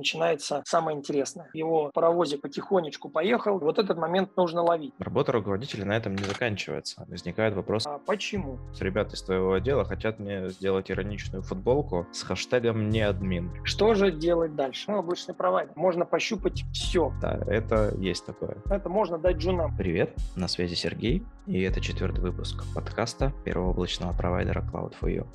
начинается самое интересное. Его паровозик потихонечку поехал, вот этот момент нужно ловить. Работа руководителя на этом не заканчивается. Возникает вопрос, А почему? ребята из твоего отдела хотят мне сделать ироничную футболку с хэштегом «не админ». Что же делать дальше? Ну, обычный провайдер. Можно пощупать все. Да, это есть такое. Это можно дать джунам. Привет, на связи Сергей, и это четвертый выпуск подкаста первого облачного провайдера Cloud4U.